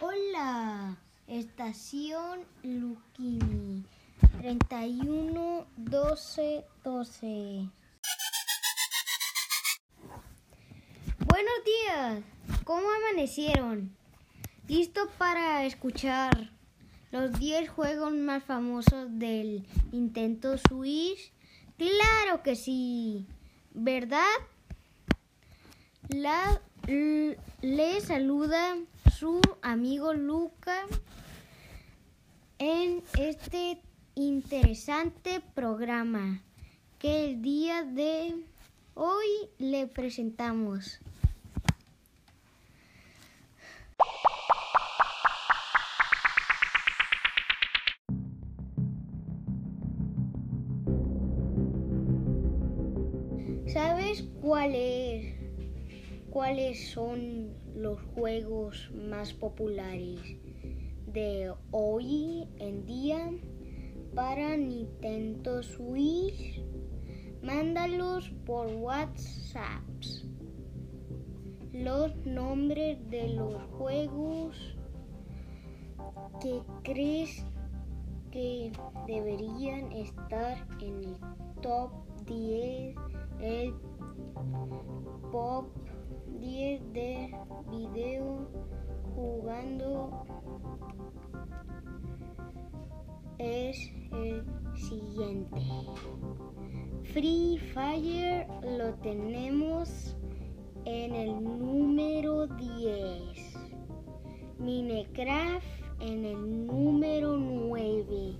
Hola, estación Luquini 31 12 12. Buenos días, ¿cómo amanecieron? ¿Listo para escuchar los 10 juegos más famosos del Nintendo Switch? Claro que sí, ¿verdad? La, le saluda su amigo Luca en este interesante programa que el día de hoy le presentamos. ¿Sabes cuál es, cuáles son los juegos más populares de hoy en día para Nintendo Switch? Mándalos por WhatsApp. Los nombres de los juegos que crees que deberían estar en el top 10 el pop 10 de video jugando es el siguiente. Free Fire lo tenemos en el número 10. Minecraft en el número 9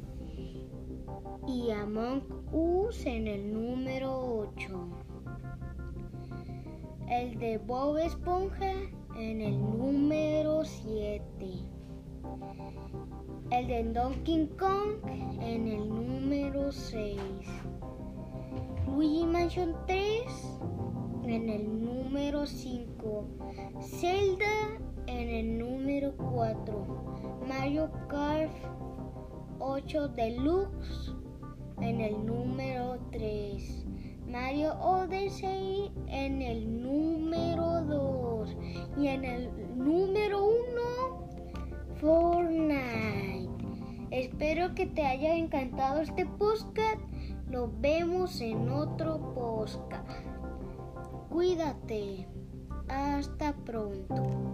y Among Us en el número 8. El de Bob Esponja en el número 7. El de Donkey Kong en el número 6. Luigi Mansion 3 en el número 5. Zelda en el número 4. Mario Kart 8 Deluxe en el número 3. Mario Odyssey en el número 2. Y en el número 1, Fortnite. Espero que te haya encantado este podcast. Nos vemos en otro podcast. Cuídate. Hasta pronto.